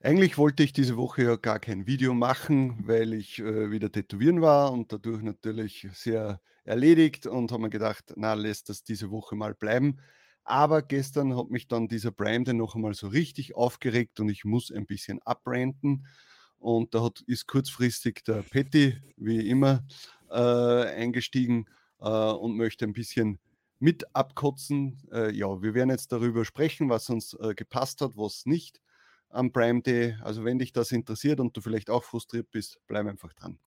Eigentlich wollte ich diese Woche ja gar kein Video machen, weil ich äh, wieder tätowieren war und dadurch natürlich sehr erledigt und habe mir gedacht, na, lässt das diese Woche mal bleiben. Aber gestern hat mich dann dieser Prime noch einmal so richtig aufgeregt und ich muss ein bisschen abbranden. Und da hat, ist kurzfristig der Petty, wie immer, äh, eingestiegen äh, und möchte ein bisschen mit abkotzen. Äh, ja, wir werden jetzt darüber sprechen, was uns äh, gepasst hat, was nicht am Prime Day. Also wenn dich das interessiert und du vielleicht auch frustriert bist, bleib einfach dran.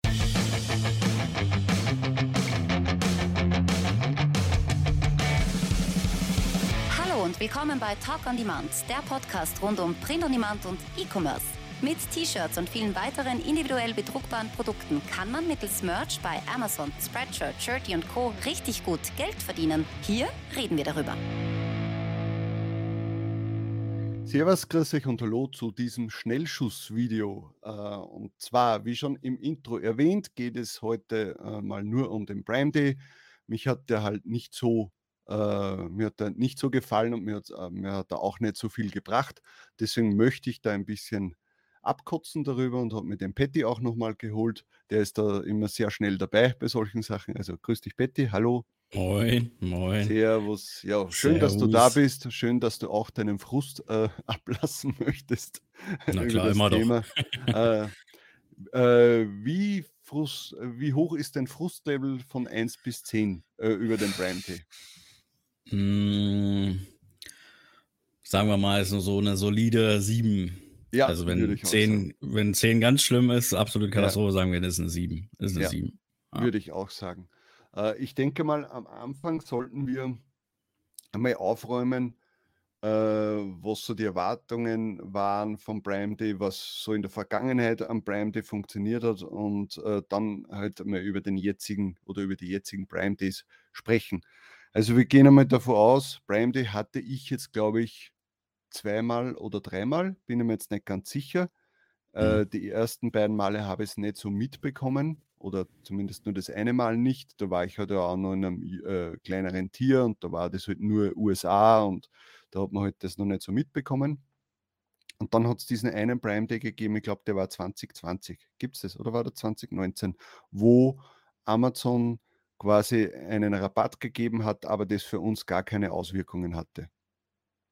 Hallo und willkommen bei Talk on Demand, der Podcast rund um Print on Demand und E-Commerce. Mit T-Shirts und vielen weiteren individuell bedruckbaren Produkten kann man mittels Merch bei Amazon, Spreadshirt, Shirty und Co. richtig gut Geld verdienen. Hier reden wir darüber. Servus, grüß euch und hallo zu diesem Schnellschussvideo. Äh, und zwar, wie schon im Intro erwähnt, geht es heute äh, mal nur um den Prime Day. Mich hat der halt nicht so, äh, mir hat der nicht so gefallen und mir hat, mir hat er auch nicht so viel gebracht. Deswegen möchte ich da ein bisschen abkotzen darüber und habe mir den Patty auch nochmal geholt. Der ist da immer sehr schnell dabei bei solchen Sachen. Also grüß dich, Patty, hallo. Moin, moin. Servus. Ja, schön, dass du da bist. Schön, dass du auch deinen Frust äh, ablassen möchtest. Na klar, immer Thema. doch. äh, äh, wie, Frust, wie hoch ist dein Frustlevel von 1 bis 10 äh, über den Prime Day? Mm, sagen wir mal, ist so eine solide 7. Ja, also wenn würde ich auch 10, sagen. wenn 10 ganz schlimm ist, absolute Ja. Katastrophe, sagen wir, das ist eine 7. Das ist eine Ja. 7. Ja. Würde ich auch sagen. Äh, ich denke mal, am Anfang sollten wir einmal aufräumen, äh, was so die Erwartungen waren vom Prime Day, was so in der Vergangenheit am Prime Day funktioniert hat und äh, dann halt mal über den jetzigen oder über die jetzigen Prime Days sprechen. Also wir gehen einmal davon aus, Prime Day hatte ich jetzt, glaube ich, zweimal oder dreimal, bin ich mir jetzt nicht ganz sicher. Äh, Mhm. die ersten beiden Male habe ich es nicht so mitbekommen oder zumindest nur das eine Mal nicht. Da war ich halt auch noch in einem äh, kleineren Tier und da war das halt nur USA und da hat man halt das noch nicht so mitbekommen. Und dann hat es diesen einen Prime Day gegeben, ich glaube, der war 2020. Gibt es das oder war der 2019, wo Amazon quasi einen Rabatt gegeben hat, aber das für uns gar keine Auswirkungen hatte.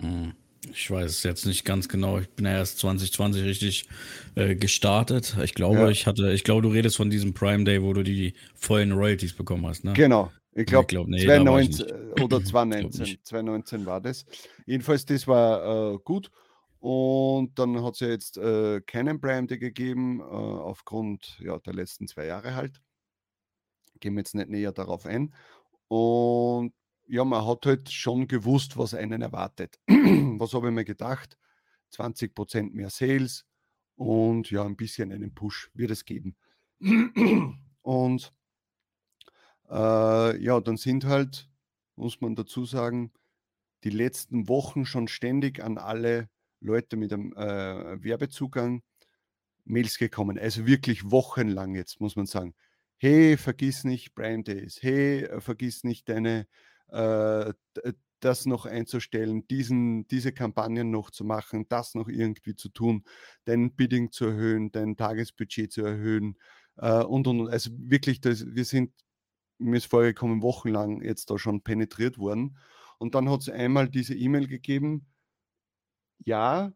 Mhm. Ich weiß es jetzt nicht ganz genau. Ich bin ja erst 2020 richtig äh, gestartet. Ich glaube, Ja. ich hatte, ich glaube, du redest von diesem Prime Day, wo du die vollen Royalties bekommen hast, ne? Genau. Ich glaube, glaub, nee, da war ich 2019 oder Ich glaub 2019, nicht. 2019 war das. Jedenfalls, das war äh, gut. Und dann hat es ja jetzt äh, keinen Prime Day gegeben, äh, aufgrund ja, der letzten zwei Jahre halt. Gehen wir jetzt nicht näher darauf ein. Und ja, man hat halt schon gewusst, was einen erwartet. was habe ich mir gedacht? 20% mehr Sales und ja, ein bisschen einen Push wird es geben. und äh, ja, dann sind halt, muss man dazu sagen, die letzten Wochen schon ständig an alle Leute mit einem äh, Werbezugang Mails gekommen. Also wirklich wochenlang jetzt, muss man sagen. Hey, vergiss nicht Prime Days. Hey, äh, vergiss nicht deine, äh, d- das noch einzustellen, diesen, diese Kampagnen noch zu machen, das noch irgendwie zu tun, dein Bidding zu erhöhen, dein Tagesbudget zu erhöhen äh, und, und, und. Also wirklich, das, wir sind mir ist vorgekommen, wochenlang jetzt da schon penetriert worden. Und dann hat es einmal diese E-Mail gegeben, ja,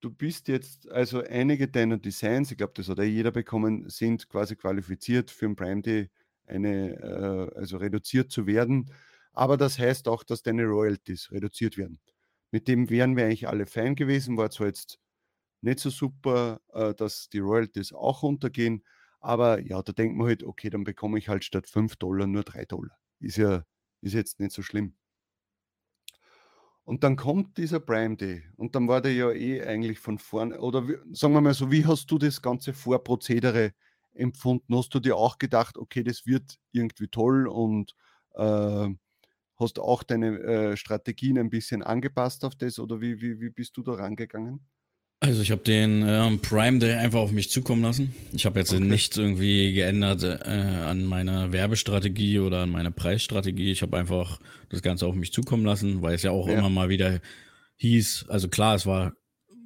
du bist jetzt, also einige deiner Designs, ich glaube, das hat eh jeder bekommen, sind quasi qualifiziert für ein Prime Day eine, äh, also reduziert zu werden. Aber das heißt auch, dass deine Royalties reduziert werden. Mit dem wären wir eigentlich alle fein gewesen, war zwar jetzt nicht so super, äh, dass die Royalties auch runtergehen, aber ja, da denkt man halt, okay, dann bekomme ich halt statt 5 Dollar nur 3 Dollar. Ist ja ist jetzt nicht so schlimm. Und dann kommt dieser Prime Day und dann war der ja eh eigentlich von vorn, oder wie, sagen wir mal so, wie hast du das ganze Vorprozedere empfunden? Hast du dir auch gedacht, okay, das wird irgendwie toll und äh, hast auch deine äh, Strategien ein bisschen angepasst auf das oder wie, wie, wie bist du da rangegangen? Also ich habe den ähm, Prime Day einfach auf mich zukommen lassen. Ich habe jetzt Okay. nichts irgendwie geändert äh, an meiner Werbestrategie oder an meiner Preisstrategie. Ich habe einfach das Ganze auf mich zukommen lassen, weil es ja auch Ja. immer mal wieder hieß, also klar, es war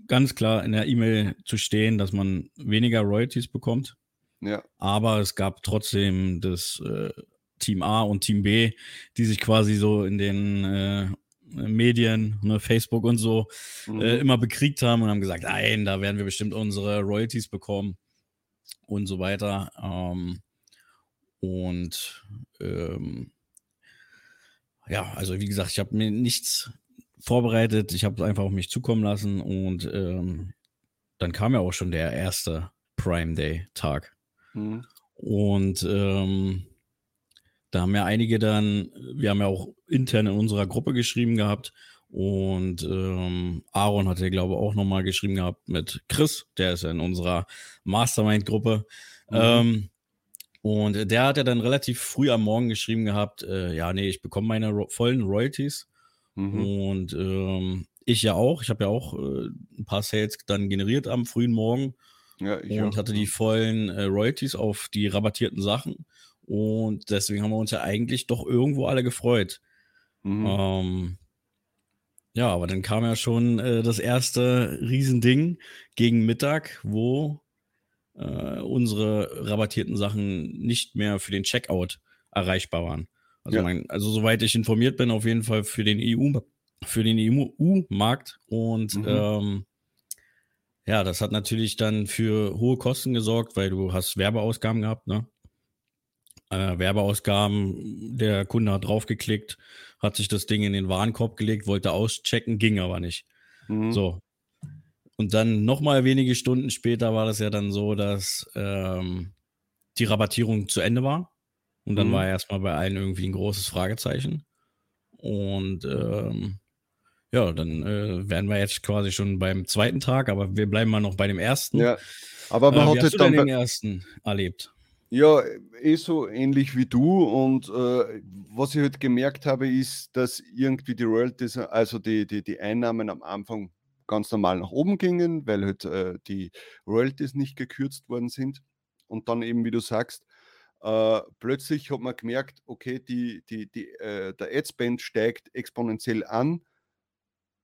ganz klar in der E-Mail zu stehen, dass man weniger Royalties bekommt. Ja. Aber es gab trotzdem das äh, Team A und Team B, die sich quasi so in den äh, Medien, ne, Facebook und so, mhm. äh, immer bekriegt haben und haben gesagt, nein, da werden wir bestimmt unsere Royalties bekommen und so weiter. Ähm, und ähm, ja, also wie gesagt, ich habe mir nichts vorbereitet, ich habe es einfach auf mich zukommen lassen und ähm, dann kam ja auch schon der erste Prime Day Tag. Mhm. Und ähm, da haben ja einige dann, wir haben ja auch intern in unserer Gruppe geschrieben gehabt und ähm, Aaron hat ja, glaube ich, auch nochmal geschrieben gehabt mit Chris, der ist ja in unserer Mastermind-Gruppe. Mhm. Ähm, und der hat ja dann relativ früh am Morgen geschrieben gehabt, äh, ja, nee, ich bekomme meine ro vollen Royalties. Mhm. Und ähm, ich ja auch. Ich habe ja auch äh, ein paar Sales dann generiert am frühen Morgen. Ja, und auch. hatte die vollen äh, Royalties auf die rabattierten Sachen. Und deswegen haben wir uns ja eigentlich doch irgendwo alle gefreut. Mhm. Ähm, ja, aber dann kam ja schon äh, das erste Riesending gegen Mittag, wo äh, unsere rabattierten Sachen nicht mehr für den Checkout erreichbar waren. Also, ja. mein, also soweit ich informiert bin, auf jeden Fall für den EU, für den EU-Markt. Und mhm. ähm, ja, das hat natürlich dann für hohe Kosten gesorgt, weil du hast Werbeausgaben gehabt, ne? Äh, Werbeausgaben, der Kunde hat draufgeklickt, hat sich das Ding in den Warenkorb gelegt, wollte auschecken, ging aber nicht. Mhm. So, und dann nochmal wenige Stunden später war das ja dann so, dass ähm, die Rabattierung zu Ende war. Und dann mhm. war erstmal bei allen irgendwie ein großes Fragezeichen. Und ähm, ja, dann äh, wären wir jetzt quasi schon beim zweiten Tag, aber wir bleiben mal noch bei dem ersten. Ja, aber man äh, hat wie hast du dann den ersten erlebt. Ja, eh so ähnlich wie du. Und äh, was ich halt gemerkt habe, ist, dass irgendwie die Royalties, also die, die, die Einnahmen am Anfang ganz normal nach oben gingen, weil halt äh, die Royalties nicht gekürzt worden sind. Und dann eben, wie du sagst, äh, plötzlich hat man gemerkt, okay, die, die, die, äh, der Adspend steigt exponentiell an,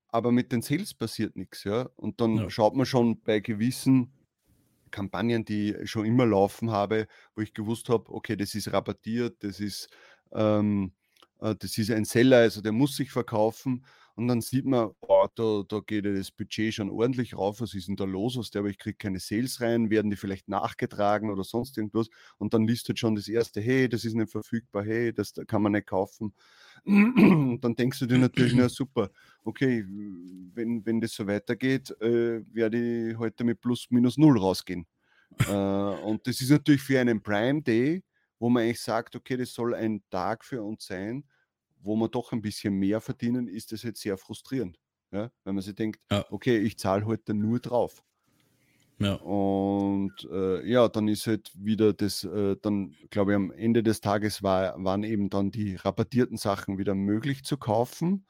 aber mit den Sales passiert nichts. Ja? Und dann ja. schaut man schon bei gewissen Kampagnen, die schon immer laufen habe, wo ich gewusst habe, okay, das ist rabattiert, das ist, ähm, äh, das ist ein Seller, also der muss sich verkaufen. Und dann sieht man, oh, da, da geht ja das Budget schon ordentlich rauf. Was ist denn da los? Was der, aber ich kriege keine Sales rein. Werden die vielleicht nachgetragen oder sonst irgendwas? Und dann liest halt schon das erste, hey, das ist nicht verfügbar, hey, das kann man nicht kaufen. Und dann denkst du dir natürlich, na super, okay, wenn, wenn das so weitergeht, äh, werde ich heute mit plus minus null rausgehen. äh, und das ist natürlich für einen Prime Day, wo man eigentlich sagt, okay, das soll ein Tag für uns sein, wo man doch ein bisschen mehr verdienen, ist das jetzt sehr frustrierend. Ja? Wenn man sich denkt, ja. okay, ich zahle heute nur drauf. Ja. Und äh, ja, dann ist halt wieder das, äh, dann glaube ich, am Ende des Tages war, waren eben dann die rabattierten Sachen wieder möglich zu kaufen.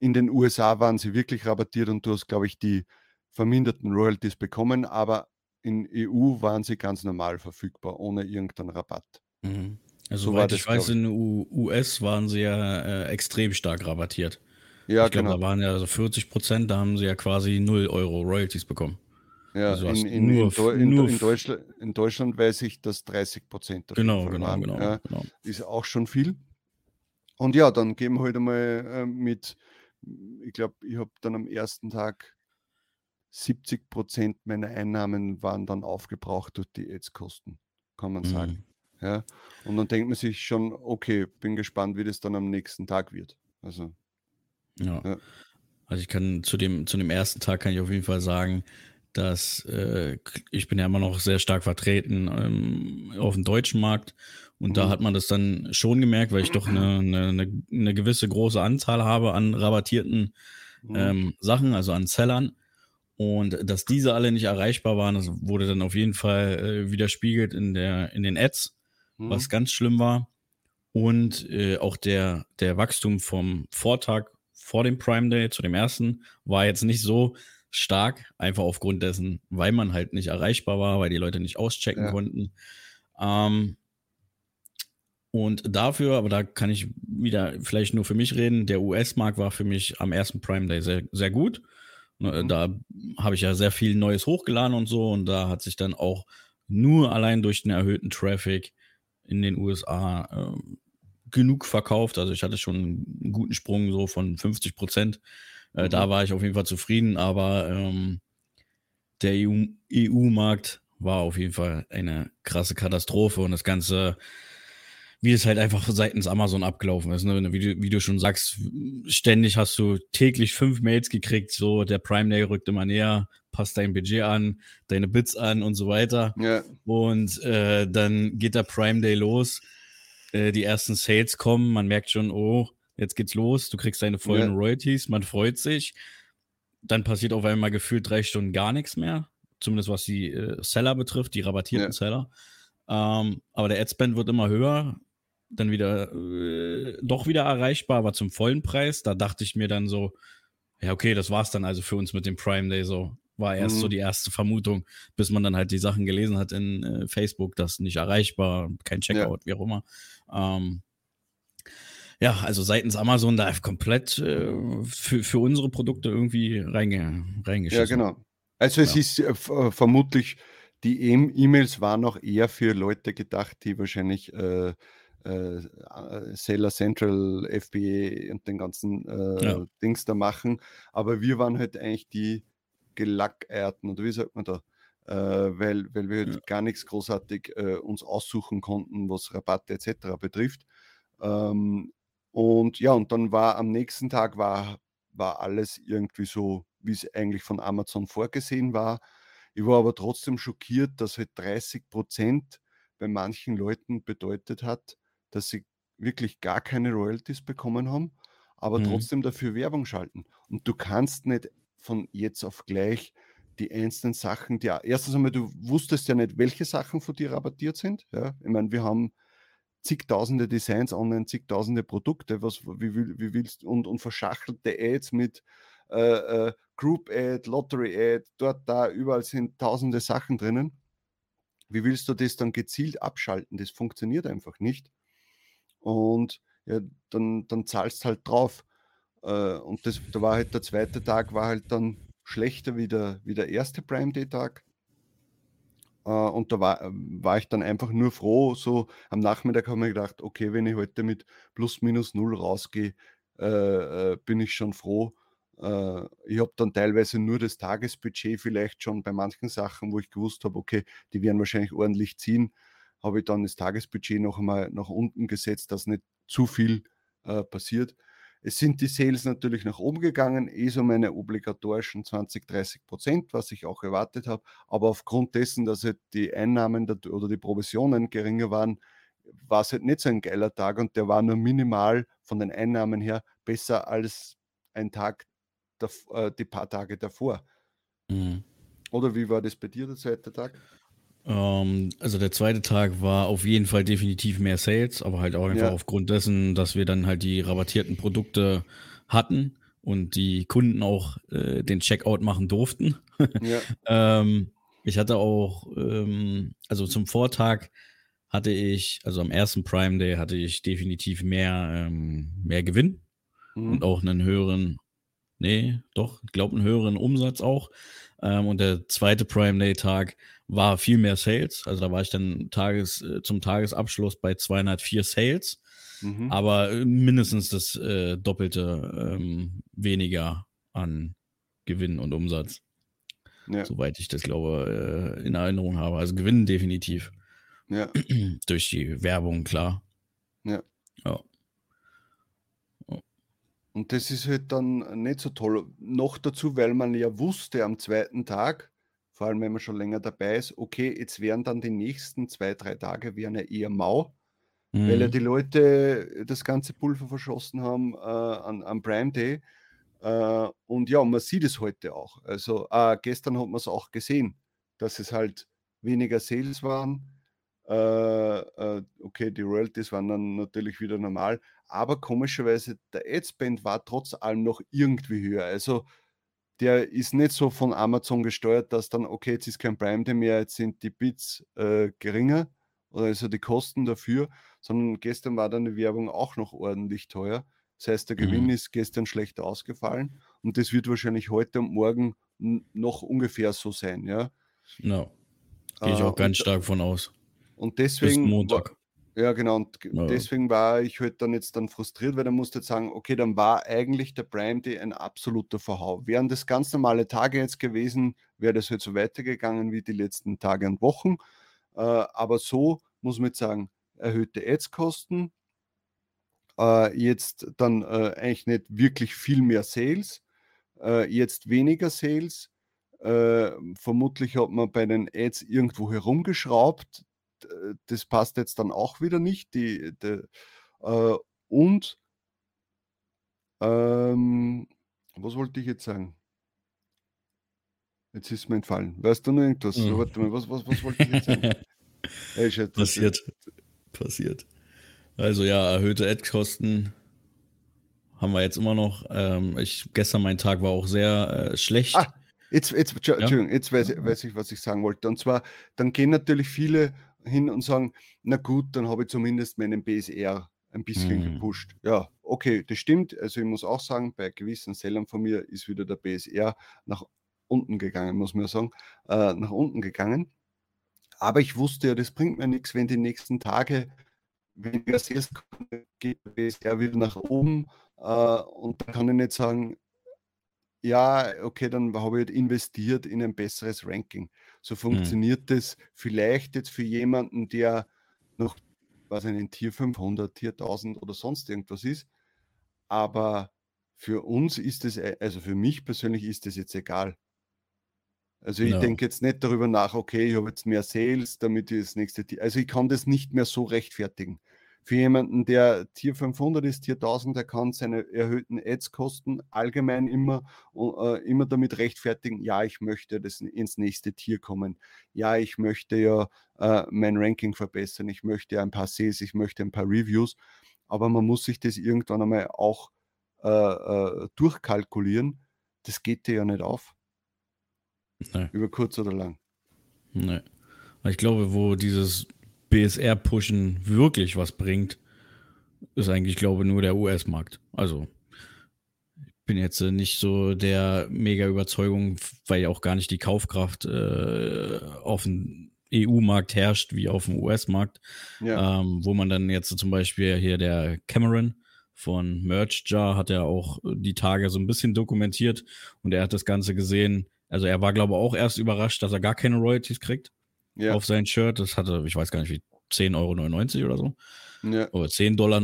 In den USA waren sie wirklich rabattiert und du hast, glaube ich, die verminderten Royalties bekommen, aber in EU waren sie ganz normal verfügbar, ohne irgendeinen Rabatt. Mhm. Also, soweit so ich weiß, in den US waren sie ja äh, extrem stark rabattiert. Ja, ich glaube, genau. da waren ja so 40 Prozent, da haben sie ja quasi 0 Euro Royalties bekommen. Ja, also in, in, nur, in, nur in, Deutschland, in, Deutschland, weiß ich, dass 30 Prozent genau, genau, waren. Genau, ja, genau. Ist auch schon viel. Und ja, dann gehen wir heute halt mal äh, mit, ich glaube, ich habe dann am ersten Tag 70 Prozent meiner Einnahmen waren dann aufgebraucht durch die Ads-Kosten, kann man mhm. Ja? Und dann denkt man sich schon, okay, bin gespannt, wie das dann am nächsten Tag wird. Also, ja. ja. Also ich kann zu dem, zu dem ersten Tag kann ich auf jeden Fall sagen, dass äh, ich bin ja immer noch sehr stark vertreten ähm, auf dem deutschen Markt und mhm. da hat man das dann schon gemerkt, weil ich doch eine, eine, eine gewisse große Anzahl habe an rabattierten mhm. ähm, Sachen, also an Sellern. Und dass diese alle nicht erreichbar waren, das wurde dann auf jeden Fall äh, widerspiegelt in, der, in den Ads mhm. was ganz schlimm war. Und äh, auch der, der Wachstum vom Vortag vor dem Prime Day zu dem ersten war jetzt nicht so stark, einfach aufgrund dessen, weil man halt nicht erreichbar war, weil die Leute nicht auschecken ja. konnten. Ähm, und dafür, aber da kann ich wieder vielleicht nur für mich reden, der US-Markt war für mich am ersten Prime Day sehr, sehr gut. Ne, mhm. Da habe ich ja sehr viel Neues hochgeladen und so und da hat sich dann auch nur allein durch den erhöhten Traffic in den USA äh, genug verkauft. Also ich hatte schon einen guten Sprung so von 50 Prozent. Äh, mhm. Da war ich auf jeden Fall zufrieden, aber ähm, der EU-Markt EU war auf jeden Fall eine krasse Katastrophe und das Ganze wie es halt einfach seitens Amazon abgelaufen ist. Ne? Wie, du, wie du schon sagst, ständig hast du täglich fünf Mails gekriegt, so der Prime Day rückt immer näher, passt dein Budget an, deine Bits an und so weiter. Ja. Und äh, dann geht der Prime Day los, äh, die ersten Sales kommen, man merkt schon, oh, jetzt geht's los, du kriegst deine vollen ja. Royalties, man freut sich. Dann passiert auf einmal gefühlt drei Stunden gar nichts mehr, zumindest was die äh, Seller betrifft, die rabattierten ja. Seller. Ähm, aber der Adspend wird immer höher dann wieder äh, doch wieder erreichbar, aber zum vollen Preis. Da dachte ich mir dann so, ja, okay, das war's dann also für uns mit dem Prime Day so. War erst mhm. so die erste Vermutung, bis man dann halt die Sachen gelesen hat in äh, Facebook, das nicht erreichbar, kein Checkout, ja. wie auch immer. Ähm, ja, also seitens Amazon da komplett äh, für, für unsere Produkte irgendwie reinge, reingeschissen. Ja, genau. Also es ja. ist äh, vermutlich, die E-Mails waren auch eher für Leute gedacht, die wahrscheinlich äh, äh, äh, Sailor Central, FBA und den ganzen äh, ja. Dings da machen. Aber wir waren halt eigentlich die Gelackerten, oder wie sagt man da? Äh, weil, weil wir halt ja. gar nichts großartig äh, uns aussuchen konnten, was Rabatte etc. betrifft. Ähm, und ja, und dann war am nächsten Tag war, war alles irgendwie so, wie es eigentlich von Amazon vorgesehen war. Ich war aber trotzdem schockiert, dass halt 30 Prozent bei manchen Leuten bedeutet hat, dass sie wirklich gar keine Royalties bekommen haben, aber mhm. trotzdem dafür Werbung schalten. Und du kannst nicht von jetzt auf gleich die einzelnen Sachen, die erstens einmal, du wusstest ja nicht, welche Sachen von dir rabattiert sind. Ja? Ich meine, wir haben zigtausende Designs online, zigtausende Produkte, was, wie, wie willst und, und verschachtelte Ads mit äh, äh, Group Ad, Lottery Ad, dort, da, überall sind tausende Sachen drinnen. Wie willst du das dann gezielt abschalten? Das funktioniert einfach nicht und ja, dann, dann zahlst halt drauf. Äh, und das, da war halt der zweite Tag, war halt dann schlechter wie der, wie der erste Prime Day Tag. Äh, und da war, war ich dann einfach nur froh. So am Nachmittag habe ich gedacht, okay, wenn ich heute mit plus minus null rausgehe, äh, äh, bin ich schon froh. Äh, ich habe dann teilweise nur das Tagesbudget vielleicht schon bei manchen Sachen, wo ich gewusst habe, okay, die werden wahrscheinlich ordentlich ziehen habe ich dann das Tagesbudget noch einmal nach unten gesetzt, dass nicht zu viel äh, passiert. Es sind die Sales natürlich nach oben gegangen, eh so meine obligatorischen 20, 30 Prozent, was ich auch erwartet habe. Aber aufgrund dessen, dass halt die Einnahmen oder die Provisionen geringer waren, war es halt nicht so ein geiler Tag und der war nur minimal von den Einnahmen her besser als ein Tag, äh, die paar Tage davor. Mhm. Oder wie war das bei dir, der zweite Tag? Ähm, also der zweite Tag war auf jeden Fall definitiv mehr Sales, aber halt auch einfach ja. aufgrund dessen, dass wir dann halt die rabattierten Produkte hatten und die Kunden auch äh, den Checkout machen durften. Ja. ähm, ich hatte auch, ähm, also zum Vortag hatte ich, also am ersten Prime Day hatte ich definitiv mehr, ähm, mehr Gewinn mhm. und auch einen höheren, nee, doch, ich glaube einen höheren Umsatz auch. Ähm, und der zweite Prime Day Tag war viel mehr Sales. Also da war ich dann Tages, äh, zum Tagesabschluss bei 204 Sales, mhm. aber äh, mindestens das äh, Doppelte ähm, weniger an Gewinn und Umsatz. Ja. Soweit ich das glaube, äh, in Erinnerung habe. Also Gewinn definitiv. Ja. Durch die Werbung, klar. Ja. ja. Und das ist halt dann nicht so toll. Noch dazu, weil man ja wusste am zweiten Tag, vor allem wenn man schon länger dabei ist, okay, jetzt wären dann die nächsten zwei, drei Tage wären ja eher mau, mhm. weil ja mhm. die Leute das ganze Pulver verschossen haben äh, an, am Prime Day. Äh, und ja, man sieht es heute auch. Also äh, gestern hat man es auch gesehen, dass es halt weniger Sales waren. Äh, äh, okay, die Royalties waren dann natürlich wieder normal, aber komischerweise der Adspend war trotz allem noch irgendwie höher. Also der ist nicht so von Amazon gesteuert, dass dann, okay, jetzt ist kein Prime Day mehr, jetzt sind die Bits äh, geringer oder also die Kosten dafür, sondern gestern war dann die Werbung auch noch ordentlich teuer. Das heißt, der Gewinn mhm. ist gestern schlecht ausgefallen und das wird wahrscheinlich heute und morgen noch ungefähr so sein, ja. No. Gehe ich äh, auch ganz und, stark von aus. Und deswegen. Bis Montag. Ja, genau. Und ja. deswegen war ich halt dann jetzt dann frustriert, weil dann musste ich sagen, okay, dann war eigentlich der Prime Day ein absoluter Verhau. Wären das ganz normale Tage jetzt gewesen, wäre das halt so weitergegangen wie die letzten Tage und Wochen. Äh, aber so muss man jetzt sagen, erhöhte Ads-Kosten, äh, jetzt dann äh, eigentlich nicht wirklich viel mehr Sales, äh, jetzt weniger Sales. Äh, vermutlich hat man bei den Ads irgendwo herumgeschraubt das passt jetzt dann auch wieder nicht. Die, die äh, und ähm, was wollte ich jetzt sagen? Jetzt ist mir entfallen. Weißt du noch irgendwas? Mhm. Warte mal, was, was, was wollte ich jetzt sagen? hey, Chat, passiert. Passiert. Also ja, erhöhte Ad-Kosten haben wir jetzt immer noch. Ähm, ich, gestern mein Tag war auch sehr äh, schlecht. Ah, jetzt, jetzt, ja? jetzt weiß, weiß ich, was ich sagen wollte. Und zwar, dann gehen natürlich viele hin und sagen, na gut, dann habe ich zumindest meinen BSR ein bisschen mhm. gepusht. Ja, okay, das stimmt. Also ich muss auch sagen, bei gewissen Sellern von mir ist wieder der BSR nach unten gegangen, muss man sagen, äh, nach unten gegangen. Aber ich wusste ja, das bringt mir nichts, wenn die nächsten Tage weniger Sales geht der BSR wieder nach oben äh, und dann kann ich nicht sagen, ja, okay, dann habe ich halt investiert in ein besseres Ranking. So mhm. funktioniert mhm. das vielleicht jetzt für jemanden, der noch, was ein Tier 500, Tier 1000 oder sonst irgendwas ist. Aber für uns ist es, äh, also für mich persönlich ist es jetzt egal. Also ich no. denke jetzt nicht darüber nach, okay, ich habe jetzt mehr Sales, damit ich das nächste Tier. Also ich kann das nicht mehr so rechtfertigen. Für jemanden, der Tier 500 ist, Tier 1000, der kann seine erhöhten Ads-Kosten allgemein immer, äh, immer damit rechtfertigen, ja, ich möchte das ins nächste Tier kommen. Ja, ich möchte ja äh, mein Ranking verbessern, ich möchte ein paar Sales, ich möchte ein paar Reviews. Aber man muss sich das irgendwann einmal auch äh, äh durchkalkulieren. Das geht dir ja nicht auf. Nee. Über kurz oder lang. Nee. Ich glaube, wo dieses BSR-Pushen wirklich was bringt, ist eigentlich, glaube ich, nur der US-Markt. Also, ich bin jetzt nicht so der mega Überzeugung, weil ja auch gar nicht die Kaufkraft äh, auf dem EU-Markt herrscht wie auf dem US-Markt, ja. ähm, wo man dann jetzt zum Beispiel hier der Cameron von Merch Jar hat ja auch die Tage so ein bisschen dokumentiert und er hat das Ganze gesehen. Also er war, glaube ich, auch erst überrascht, dass er gar keine Royalties kriegt ja. auf sein Shirt. Das hatte, ich weiß gar nicht, wie 10,99 Euro oder so. Ja. Oder 10,99 Dollar.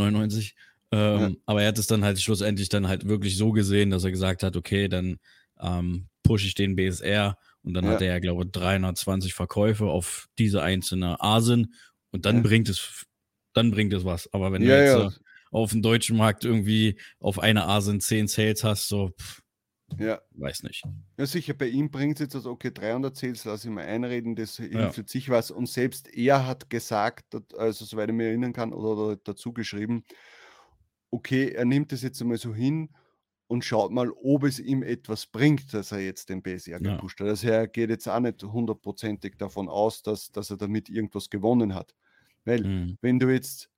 Ähm, ja. Aber er hat es dann halt schlussendlich dann halt wirklich so gesehen, dass er gesagt hat, okay, dann ähm, pushe ich den BSR und dann ja. hat er ja, glaube ich, 320 Verkäufe auf diese einzelne Asen und dann bringt es, dann bringt es was. Aber wenn du jetzt äh, auf dem deutschen Markt irgendwie auf eine Asen 10 Sales hast, so, pff, ja. Weiß nicht. Ja, sicher, bei ihm bringt es jetzt also, okay, 300 Sales, lass ich mal einreden, das hilft ja. für sich was. Und selbst er hat gesagt, also soweit ich mich erinnern kann, oder, oder dazu geschrieben, okay, er nimmt es jetzt einmal so hin und schaut mal, ob es ihm etwas bringt, dass er jetzt den BSR ja. gepusht hat. Also er geht jetzt auch nicht hundertprozentig davon aus, dass, dass er damit irgendwas gewonnen hat. Weil, mhm. wenn du jetzt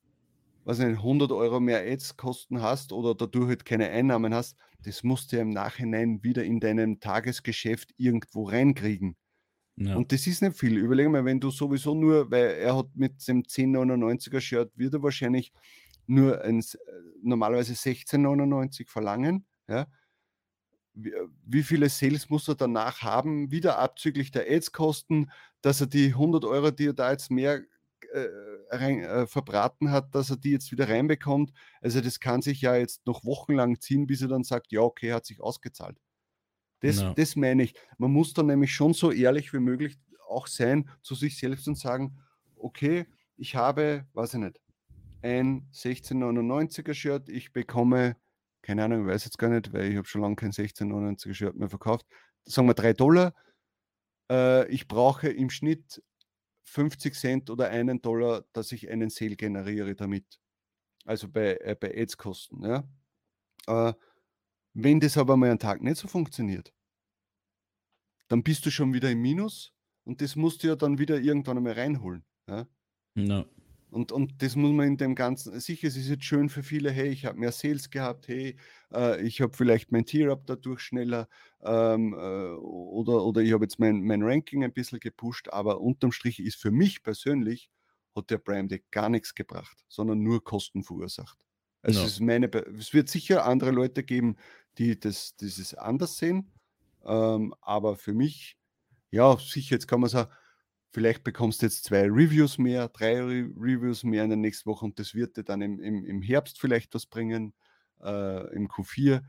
was nicht, 100 Euro mehr Ads-Kosten hast oder dadurch halt keine Einnahmen hast, das musst du ja im Nachhinein wieder in deinem Tagesgeschäft irgendwo reinkriegen. Ja. Und das ist nicht viel. Überleg mal, wenn du sowieso nur, weil er hat mit dem 10,99er Shirt, wird er wahrscheinlich nur ein, äh, normalerweise 16,99 verlangen. Ja? Wie, äh, wie, viele Sales muss er danach haben, wieder abzüglich der Ads-Kosten, dass er die 100 Euro, die er da jetzt mehr äh, rein, äh, verbraten hat, dass er die jetzt wieder reinbekommt. Also das kann sich ja jetzt noch wochenlang ziehen, bis er dann sagt, ja, okay, hat sich ausgezahlt. Das, no. das meine ich. Man muss dann nämlich schon so ehrlich wie möglich auch sein zu sich selbst und sagen, okay, ich habe, weiß ich nicht, ein 1699er Shirt, ich bekomme, keine Ahnung, ich weiß jetzt gar nicht, weil ich habe schon lange kein 1699er Shirt mehr verkauft, sagen wir 3 Dollar. Äh, ich brauche im Schnitt 50 Cent oder einen Dollar, dass ich einen Sale generiere damit. Also bei, äh, bei Ads-Kosten. Ja? Äh, wenn das aber mal einen Tag nicht so funktioniert, dann bist du schon wieder im Minus und das musst du ja dann wieder irgendwann einmal reinholen. Ja? No. Und, und das muss man in dem Ganzen, sicher, es ist jetzt schön für viele, hey, ich habe mehr Sales gehabt, hey, äh, ich habe vielleicht mein Tier-Up dadurch schneller ähm, äh, oder, oder ich habe jetzt mein, mein Ranking ein bisschen gepusht, aber unterm Strich ist für mich persönlich, hat der Prime Day gar nichts gebracht, sondern nur Kosten verursacht. Also Ja. es, meine, es wird sicher andere Leute geben, die das dieses anders sehen, ähm, aber für mich, ja, sicher, jetzt kann man sagen, vielleicht bekommst du jetzt zwei Reviews mehr, drei Re Reviews mehr in der nächsten Woche und das wird dir dann im, im, im Herbst vielleicht was bringen, äh, im Q4.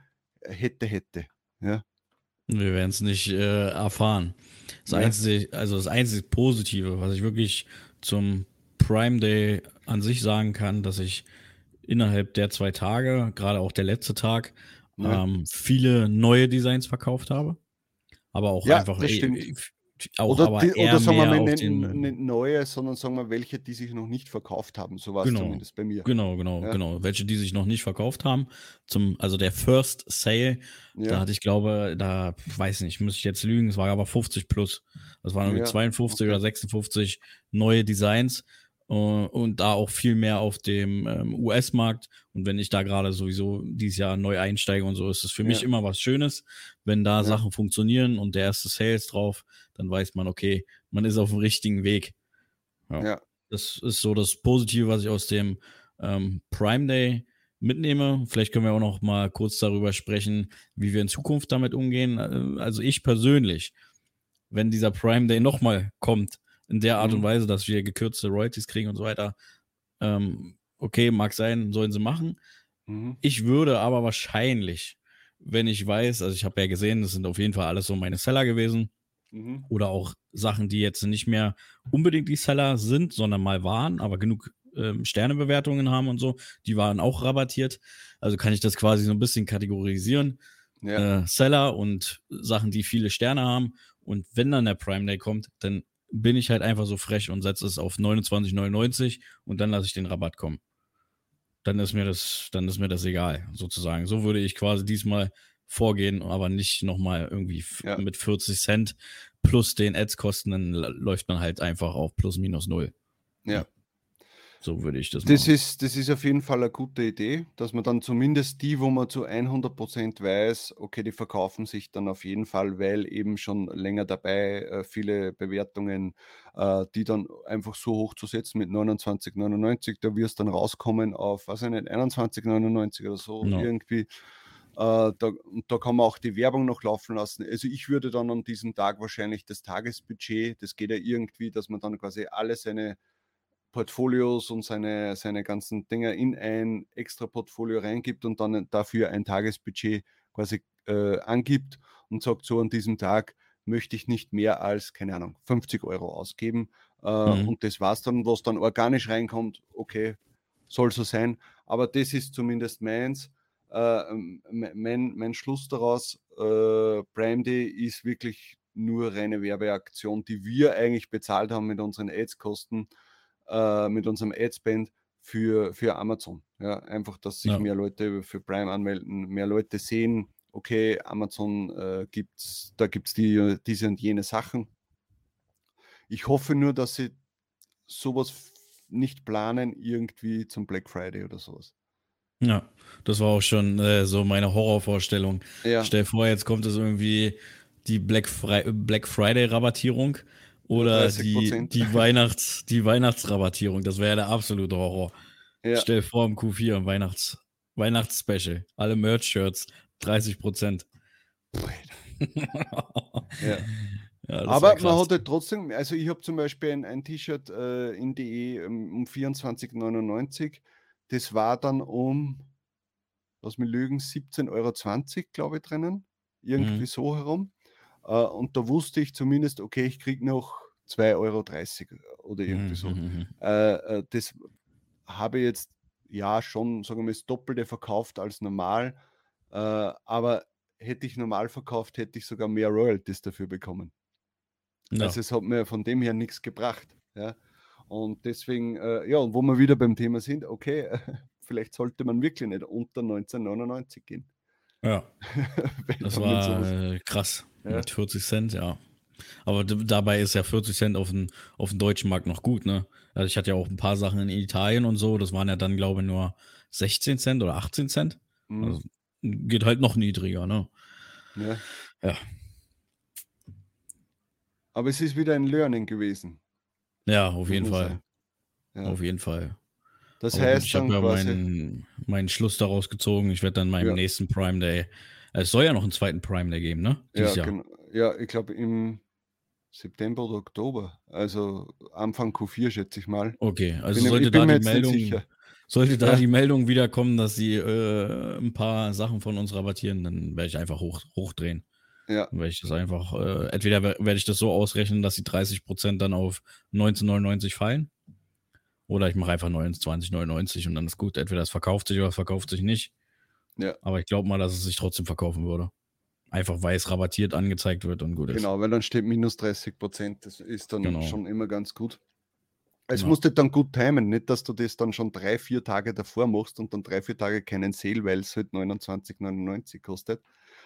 Hätte, hätte. Ja, Wir werden es nicht äh, erfahren. Das Ja. einzige, also das einzige Positive, was ich wirklich zum Prime Day an sich sagen kann, dass ich innerhalb der zwei Tage, gerade auch der letzte Tag, Ja. ähm, viele neue Designs verkauft habe. Aber auch Ja, einfach eh, auch oder, aber die, eher oder sagen wir mehr mal auf nicht, neue, sondern sagen wir welche, die sich noch nicht verkauft haben. So war es Genau. zumindest bei mir. Genau, genau, Ja. genau. Welche, die sich noch nicht verkauft haben. Zum, also der First Sale, da Ja, hatte ich glaube, da weiß nicht, müsste ich jetzt lügen, es war aber 50 plus. Das waren Ja, 52 okay. oder 56 neue Designs und da auch viel mehr auf dem ähm, US-Markt. Und wenn ich da gerade sowieso dieses Jahr neu einsteige und so, ist es für mich Ja. immer was Schönes, wenn da Ja. Sachen funktionieren und der erste Sales drauf, dann weiß man, okay, man ist auf dem richtigen Weg. Ja. ja, Das ist so das Positive, was ich aus dem ähm, Prime Day mitnehme. Vielleicht können wir auch noch mal kurz darüber sprechen, wie wir in Zukunft damit umgehen. Äh, Also ich persönlich, wenn dieser Prime Day noch mal kommt, in der Art und Mhm. Weise, dass wir gekürzte Royalties kriegen und so weiter, ähm, okay, mag sein, sollen sie machen. mhm. Ich würde aber wahrscheinlich, wenn ich weiß, also ich habe ja gesehen, das sind auf jeden Fall alles so meine Seller gewesen, Mhm. oder auch Sachen, die jetzt nicht mehr unbedingt die Seller sind, sondern mal waren, aber genug ähm, Sternebewertungen haben und so, die waren auch rabattiert. Also kann ich das quasi so ein bisschen kategorisieren. ja. Äh, Seller und Sachen, die viele Sterne haben. Und wenn dann der Prime Day kommt, dann bin ich halt einfach so frech und setze es auf 29,99 und dann lasse ich den Rabatt kommen. Dann ist mir das, dann ist mir das egal, sozusagen. So würde ich quasi diesmal vorgehen, aber nicht nochmal irgendwie Ja. mit 40 Cent plus den Ads-Kosten, dann läuft man halt einfach auf plus minus null. Ja. So würde ich das, Das machen. ist, das ist auf jeden Fall eine gute Idee, dass man dann zumindest die, wo man zu 100% weiß, okay, die verkaufen sich dann auf jeden Fall, weil eben schon länger dabei, äh, viele Bewertungen, äh, die dann einfach so hoch zu setzen mit 29,99, da wirst dann rauskommen auf, weiß ich nicht, 21,99 oder so No. irgendwie. Äh, da, und da kann man auch die Werbung noch laufen lassen. Also ich würde dann an diesem Tag wahrscheinlich das Tagesbudget, das geht ja irgendwie, dass man dann quasi alle seine Portfolios und seine, seine ganzen Dinge in ein extra Portfolio reingibt und dann dafür ein Tagesbudget quasi äh, angibt und sagt, so an diesem Tag möchte ich nicht mehr als, keine Ahnung, 50 Euro ausgeben. Äh, Mhm. Und das war's dann, was dann organisch reinkommt, okay, soll so sein. Aber das ist zumindest meins. Äh, mein, mein Schluss daraus, äh, Prime Day ist wirklich nur reine Werbeaktion, die wir eigentlich bezahlt haben mit unseren Ads-Kosten äh, mit unserem Adspend für, für Amazon. Ja, einfach, dass sich Ja. mehr Leute für Prime anmelden, mehr Leute sehen, okay, Amazon äh, gibt's, da gibt es die, diese und jene Sachen. Ich hoffe nur, dass sie sowas nicht planen, irgendwie zum Black Friday oder sowas. Ja, das war auch schon äh, so meine Horrorvorstellung. Ja, Stell dir vor, jetzt kommt es irgendwie die Black, Fri Black Friday Rabattierung oder die, 30%. die, Weihnachts, die Weihnachtsrabattierung. Das wäre ja der absolute Horror. ja, Stell vor, im Q4 im Weihnachts, Weihnachtsspecial. Alle Merch-Shirts, 30 Prozent. ja. Ja, Aber man krass. hatte trotzdem, also ich habe zum Beispiel ein, ein T-Shirt äh, in DE ähm, um 24,99. Das war dann um, lass mich lügen, 17,20 Euro, glaube ich, drinnen. Irgendwie Mhm. so herum. Äh, und da wusste ich zumindest, okay, ich kriege noch 2,30 Euro oder irgendwie Mhm, so. mhm, mhm. Äh, äh, das habe ich jetzt ja schon, sagen wir mal, das Doppelte verkauft als normal. Aber hätte ich normal verkauft, hätte ich sogar mehr Royalties dafür bekommen. Ja. Also es hat mir von dem her nichts gebracht. Ja. Und deswegen, ja, und wo wir wieder beim Thema sind, okay, vielleicht sollte man wirklich nicht unter 1999 gehen. Ja, das war äh, krass. Ja. Mit 40 Cent, ja. Aber dabei ist ja 40 Cent auf dem, auf dem deutschen Markt noch gut, ne? Also ich hatte ja auch ein paar Sachen in Italien und so, das waren ja dann, glaube ich, nur 16 Cent oder 18 Cent. Mhm. Also geht halt noch niedriger, ne? Ja. ja. Aber es ist wieder ein Learning gewesen. Ja, auf jeden Fall. Ja. Auf jeden Fall. Das Aber heißt, ich habe ja meinen, meinen Schluss daraus gezogen. Ich werde dann meinem ja. nächsten Prime Day. Es soll ja noch einen zweiten Prime Day geben, ne? Dieses ja, Jahr. ja, ich glaube im September oder Oktober. Also Anfang Q4, schätze ich mal. Okay, also bin, sollte da die Meldung. Sollte da ja. die Meldung wieder kommen, dass sie äh, ein paar Sachen von uns rabattieren, dann werde ich einfach hoch, hochdrehen. Ja. Dann werde ich das einfach, äh, entweder werde ich das so ausrechnen, dass die 30% dann auf 19,99 fallen oder ich mache einfach 29,99 und dann ist gut. Entweder es verkauft sich oder es verkauft sich nicht. Ja. Aber ich glaube mal, dass es sich trotzdem verkaufen würde. Einfach weil es rabattiert angezeigt wird und gut ist. Genau, weil dann steht minus 30 Prozent. Das ist dann genau. schon immer ganz gut. Es genau. musste dann gut timen, nicht, dass du das dann schon drei, vier Tage davor machst und dann drei, vier Tage keinen Sale, weil es halt 29,99 kostet.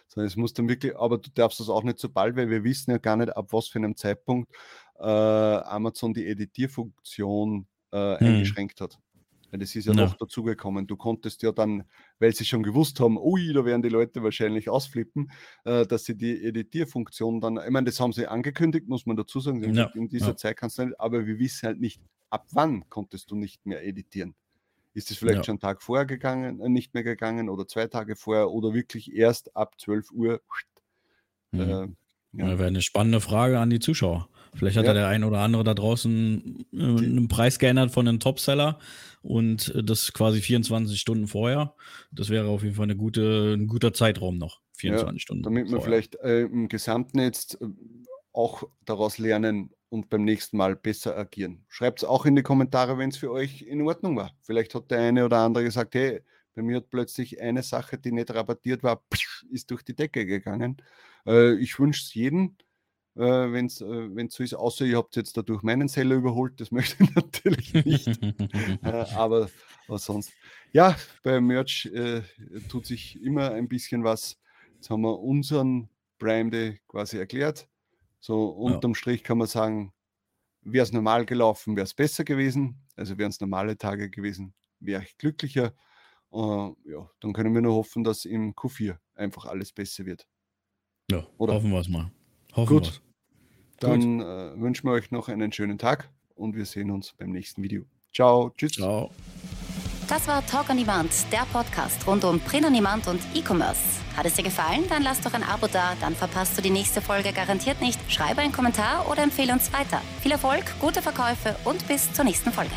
Sondern es muss dann wirklich, aber du darfst das auch nicht so bald, weil wir wissen ja gar nicht, ab was für einem Zeitpunkt äh, Amazon die Editierfunktion äh, hm. eingeschränkt hat. Weil das ist ja, ja. noch dazugekommen. Du konntest ja dann, weil sie schon gewusst haben, ui, da werden die Leute wahrscheinlich ausflippen, äh, dass sie die Editierfunktion dann, ich meine, das haben sie angekündigt, muss man dazu sagen. Ja. In dieser ja. Zeit kannst du nicht, aber wir wissen halt nicht, ab wann konntest du nicht mehr editieren. Ist es vielleicht schon einen Tag vorher gegangen, äh, nicht mehr gegangen oder zwei Tage vorher oder wirklich erst ab 12 Uhr? Mhm. Äh, ja. Wäre eine spannende Frage an die Zuschauer. Vielleicht hat ja. der ein oder andere da draußen äh, einen Preis geändert von einem Topseller und äh, das quasi 24 Stunden vorher. Das wäre auf jeden Fall eine gute, ein guter Zeitraum noch. 24 ja, Stunden. Damit wir vielleicht äh, im Gesamten jetzt äh, auch daraus lernen und beim nächsten Mal besser agieren. Schreibt es auch in die Kommentare, wenn es für euch in Ordnung war. Vielleicht hat der eine oder andere gesagt, hey, bei mir hat plötzlich eine Sache, die nicht rabattiert war, ist durch die Decke gegangen. Äh, ich wünsche es jedem, äh, wenn es äh, so ist, außer ihr habt jetzt dadurch meinen Seller überholt, das möchte ich natürlich nicht. äh, aber, aber sonst, ja, bei Merch äh, tut sich immer ein bisschen was. Jetzt haben wir unseren Prime Day quasi erklärt. So unterm ja. Strich kann man sagen, wäre es normal gelaufen, wäre es besser gewesen. Also wären es normale Tage gewesen, wäre ich glücklicher. Uh, ja, dann können wir nur hoffen, dass im Q4 einfach alles besser wird. Ja, Oder? hoffen wir es mal. Hoffen Gut. Dann äh, wünschen wir euch noch einen schönen Tag und wir sehen uns beim nächsten Video. Ciao, tschüss. Ciao. Das war Talk on Demand, der Podcast rund um Print on Demand und E-Commerce. Hat es dir gefallen? Dann lass doch ein Abo da, dann verpasst du die nächste Folge garantiert nicht. Schreibe einen Kommentar oder empfehle uns weiter. Viel Erfolg, gute Verkäufe und bis zur nächsten Folge.